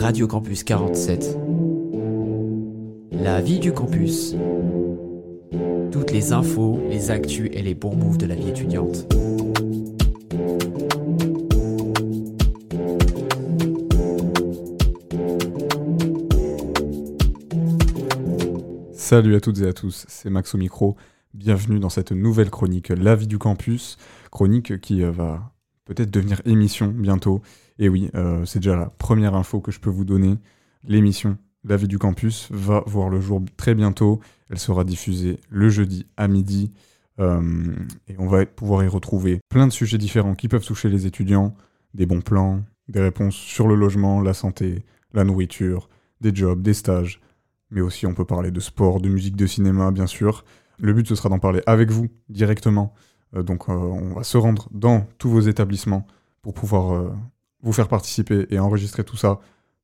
Radio Campus 47. La vie du campus. Toutes les infos, les actus et les bons moves de la vie étudiante. Salut à toutes et à tous, c'est Max au micro. Bienvenue dans cette nouvelle chronique La vie du campus, chronique qui euh, va peut-être devenir émission bientôt. Et oui, euh, c'est déjà la première info que je peux vous donner. L'émission La vie du campus va voir le jour très bientôt. Elle sera diffusée le jeudi à midi. Euh, et on va pouvoir y retrouver plein de sujets différents qui peuvent toucher les étudiants, des bons plans, des réponses sur le logement, la santé, la nourriture, des jobs, des stages, mais aussi on peut parler de sport, de musique, de cinéma, bien sûr. Le but, ce sera d'en parler avec vous directement. Euh, donc, euh, on va se rendre dans tous vos établissements pour pouvoir euh, vous faire participer et enregistrer tout ça.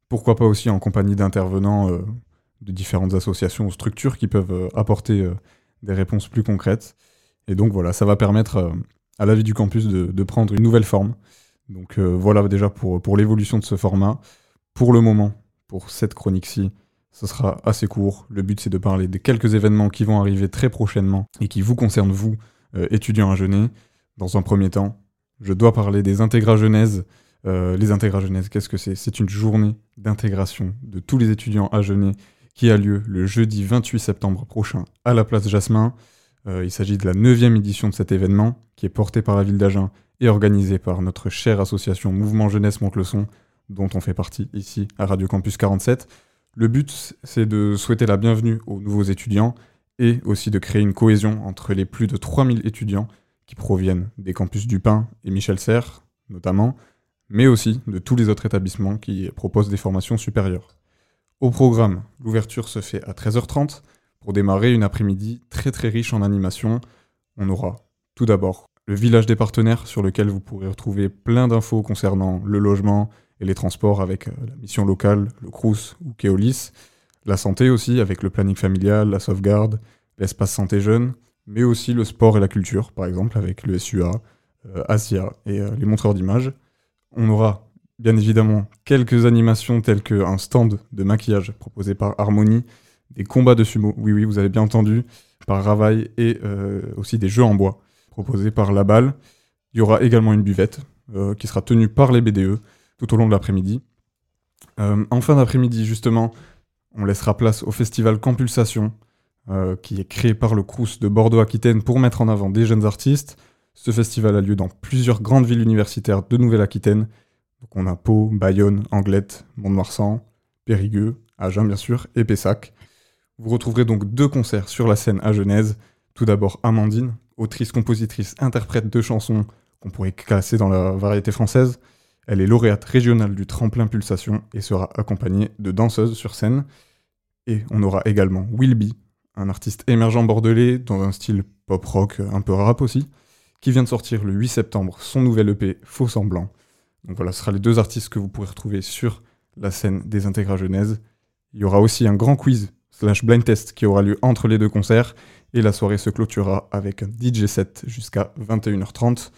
Pourquoi pas aussi en compagnie d'intervenants de différentes associations ou structures qui peuvent apporter des réponses plus concrètes. Et donc, voilà, ça va permettre à la vie du campus de, prendre une nouvelle forme. Donc, voilà déjà pour, pour l'évolution de ce format. Pour le moment, pour cette chronique-ci, ce sera assez court. Le but, c'est de parler des quelques événements qui vont arriver très prochainement et qui vous concernent, vous, euh, étudiants à Genève. Dans un premier temps, je dois parler des intégras Genèse. Euh, les intégras Genèse, qu'est-ce que c'est? C'est une journée d'intégration de tous les étudiants à Genève qui a lieu le jeudi 28 septembre prochain à la place Jasmin. Euh, il s'agit de la neuvième édition de cet événement qui est porté par la ville d'Agen et organisé par notre chère association Mouvement Jeunesse Monte-le-Son, dont on fait partie ici à Radio Campus 47. Le but, c'est de souhaiter la bienvenue aux nouveaux étudiants et aussi de créer une cohésion entre les plus de 3000 étudiants qui proviennent des campus du Pin et Michel Serres, notamment, mais aussi de tous les autres établissements qui proposent des formations supérieures. Au programme, l'ouverture se fait à 13h30 pour démarrer une après-midi très très riche en animation. On aura tout d'abord le village des partenaires sur lequel vous pourrez retrouver plein d'infos concernant le logement, et les transports avec euh, la mission locale, le CRUS ou Keolis, la santé aussi avec le planning familial, la sauvegarde, l'espace santé jeune, mais aussi le sport et la culture, par exemple avec le SUA, euh, Asia et euh, les montreurs d'images. On aura bien évidemment quelques animations telles qu'un stand de maquillage proposé par Harmonie, des combats de sumo, oui oui vous avez bien entendu, par Ravaille et aussi des jeux en bois proposés par La Balle. Il y aura également une buvette qui sera tenue par les BDE tout au long de l'après-midi. Euh, en fin d'après-midi, justement, on laissera place au festival Campulsation, euh, qui est créé par le Crous de Bordeaux-Aquitaine pour mettre en avant des jeunes artistes. Ce festival a lieu dans plusieurs grandes villes universitaires de Nouvelle-Aquitaine. Donc on a Pau, Bayonne, Anglette, Mont-de-Marsan, Périgueux, Agen bien sûr, et Pessac. Vous retrouverez donc deux concerts sur la scène à Genèse. Tout d'abord Amandine, autrice, compositrice, interprète de chansons qu'on pourrait classer dans la variété française. Elle est lauréate régionale du tremplin pulsation et sera accompagnée de danseuses sur scène. Et on aura également Wilby, un artiste émergent bordelais dans un style pop rock un peu rap aussi, qui vient de sortir le 8 septembre son nouvel EP Faux Semblant. Donc voilà, ce sera les deux artistes que vous pourrez retrouver sur la scène des Intégrats Genèse. Il y aura aussi un grand quiz slash blind test qui aura lieu entre les deux concerts et la soirée se clôturera avec un DJ set jusqu'à 21h30.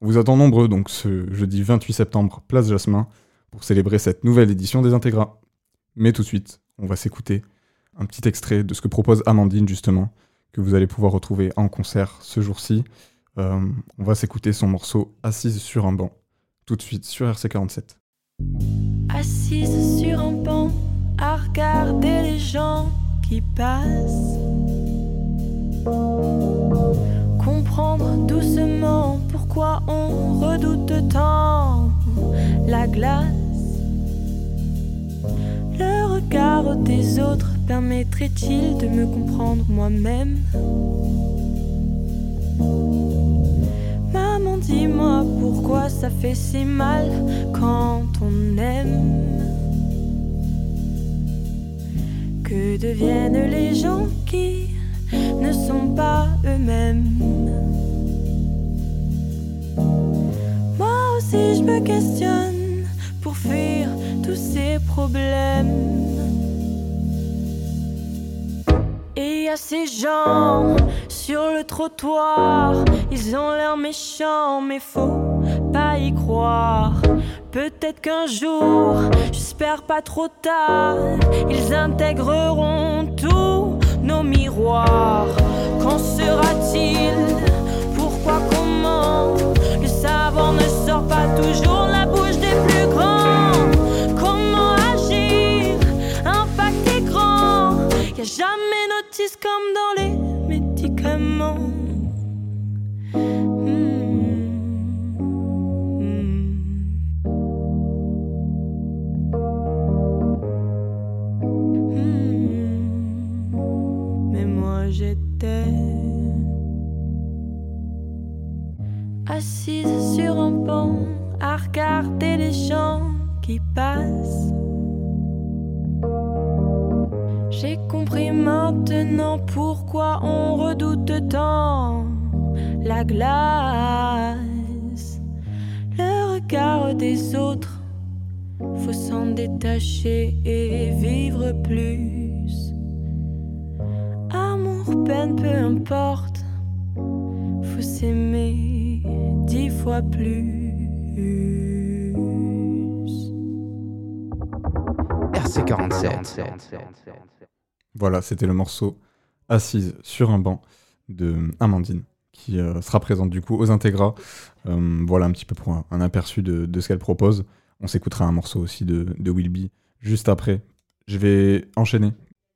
On vous attend nombreux donc ce jeudi 28 septembre, place Jasmin, pour célébrer cette nouvelle édition des Intégras. Mais tout de suite, on va s'écouter un petit extrait de ce que propose Amandine justement, que vous allez pouvoir retrouver en concert ce jour-ci. Euh, on va s'écouter son morceau Assise sur un banc, tout de suite sur RC47. Assise sur un banc, à regarder les gens qui passent. Comprendre doucement pourquoi on redoute tant la glace. Des autres permettrait-il de me comprendre moi-même? Maman, dis-moi pourquoi ça fait si mal quand on aime? Que deviennent les gens qui ne sont pas eux-mêmes? Si je me questionne pour fuir tous ces problèmes. À ces gens sur le trottoir, ils ont l'air méchants, mais faut pas y croire. Peut-être qu'un jour, j'espère pas trop tard, ils intégreront tous nos miroirs. Qu'en sera-t-il? Pourquoi Comment? Le savant ne sort pas toujours la bouche jamais notice comme dans les médicaments. assise sur un banc à regarder les gens qui passent. J'ai compris maintenant pourquoi on redoute tant la glace. Le regard des autres, faut s'en détacher et vivre plus. Amour, peine, peu importe, faut s'aimer dix fois plus. RC47. Voilà, c'était le morceau Assise sur un banc de Amandine qui euh, sera présente du coup aux Integras. Euh, voilà un petit peu pour un, aperçu de, ce qu'elle propose. On s'écoutera un morceau aussi de, de Wilby juste après. Je vais enchaîner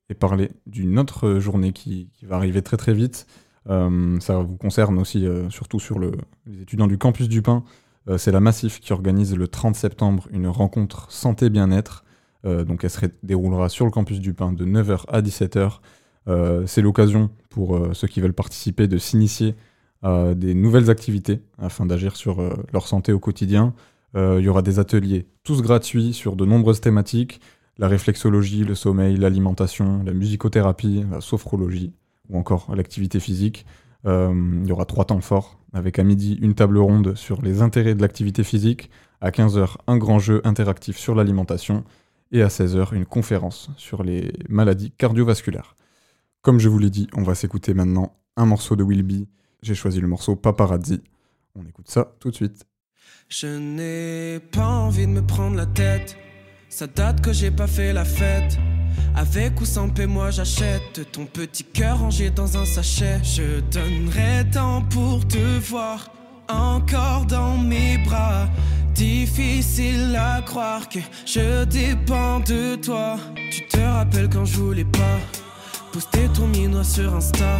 et parler d'une autre journée qui, va arriver très très vite. Euh, ça vous concerne aussi, surtout sur le, les étudiants du campus du Pin. C'est la Massif qui organise le 30 septembre une rencontre santé-bien-être. Donc elle se déroulera sur le campus du Pin de 9h à 17h. c'est l'occasion pour ceux qui veulent participer de s'initier à des nouvelles activités afin d'agir sur leur santé au quotidien. Il y aura des ateliers tous gratuits sur de nombreuses thématiques la réflexologie, le sommeil, l'alimentation, la musicothérapie, la sophrologie, ou encore l'activité physique. Euh, il y aura trois temps forts, avec à midi une table ronde sur les intérêts de l'activité physique, à 15h un grand jeu interactif sur l'alimentation, et à 16h une conférence sur les maladies cardiovasculaires. Comme je vous l'ai dit, on va s'écouter maintenant un morceau de Wilby. J'ai choisi le morceau Paparazzi. On écoute ça tout de suite. Je n'ai pas envie de me prendre la tête. Ça date que j'ai pas fait la fête. Avec ou sans paix, moi j'achète ton petit cœur rangé dans un sachet. Je donnerai tant pour te voir encore dans mes bras. Difficile à croire que je dépends de toi. Tu te rappelles quand je voulais pas poster ton minois sur Insta.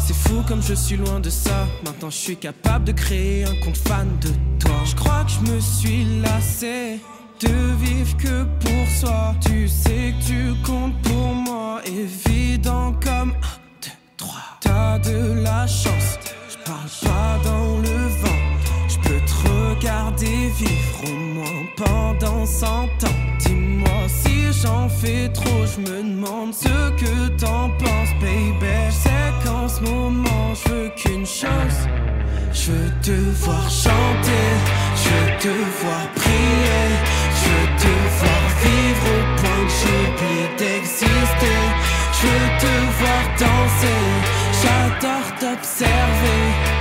C'est fou comme je suis loin de ça. Maintenant je suis capable de créer un compte fan de toi. Je crois que je me suis lassé de vivre que pour soi. Tu sais que tu comptes pour moi, évident comme 1, 2, 3. T'as de la chance, je parle pas vivre au moins pendant 100 ans. Dis-moi si j'en fais trop, je me demande ce que t'en penses, baby. Sais qu'en ce moment, je veux qu'une chose. Je veux te voir chanter, je veux te voir prier. Je veux te voir vivre au point que j'oublie d'exister. Je veux te voir danser, j'adore t'observer.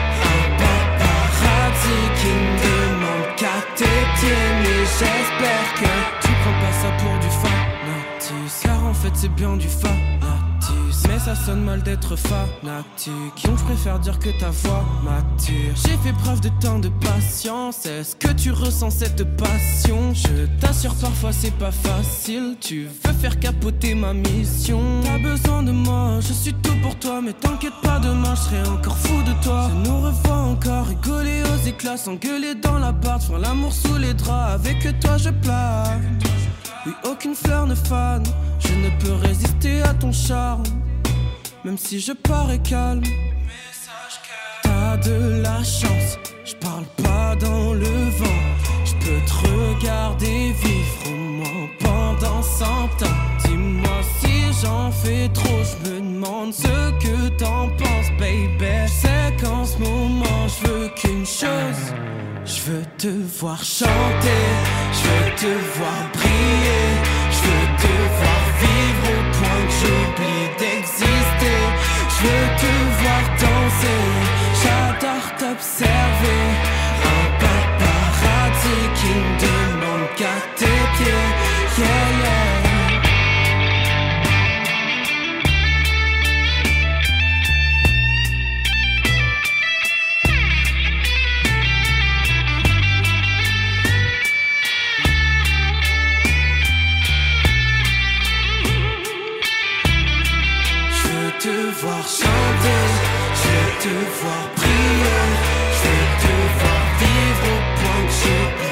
J'espère que tu prends pas ça pour du fanatisme. Car en fait c'est bien du fanatisme. Mais ça sonne mal d'être fanatique. Donc je préfère dire que ta voix m'attire. J'ai fait preuve de tant de patience. Est-ce que tu ressens cette passion? Je t'assure, parfois c'est pas facile. Tu veux faire capoter ma mission. T'as besoin de moi, je suis tout pour toi. Mais t'inquiète pas, demain je serai encore fou de toi. Je nous revois encore rigoler aux éclats, s'engueuler dans l'appart, faire l'amour sous les draps. Avec toi je plane. Oui, aucune fleur ne fane. Je ne peux résister à ton charme. Même si je parais calme. T'as de la chance. Je parle pas dans le vent. Je peux te regarder vivre au moins pendant 100 ans. Dis-moi si j'en fais trop. Je me demande ce que t'en penses, baby. C'est qu'en ce moment, je veux qu'une chose. Je veux te voir chanter, je veux te voir briller, je veux te voir vivre au point que j'oublie. Je veux te voir danser, j'adore t'observer. Un paparazzi qui me demande te voir chanter, je veux te voir prier, je veux te voir vivre au point que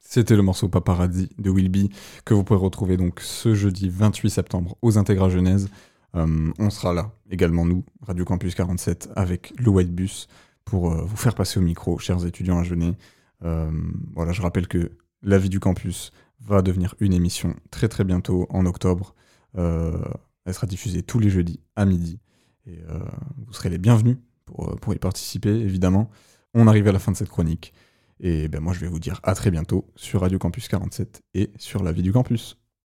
C'était le morceau Paparazzi de Wilby que vous pourrez retrouver donc ce jeudi 28 septembre aux Intégras Genèse. Euh, on sera là également nous, Radio Campus 47, avec le White Bus pour euh, vous faire passer au micro, chers étudiants à Genève. Euh, voilà, je rappelle que la vie du campus va devenir une émission très très bientôt en octobre. elle sera diffusée tous les jeudis à midi. Et vous serez les bienvenus pour, pour y participer, évidemment. On arrive à la fin de cette chronique. Et ben moi, je vais vous dire à très bientôt sur Radio Campus 47 et sur la vie du campus.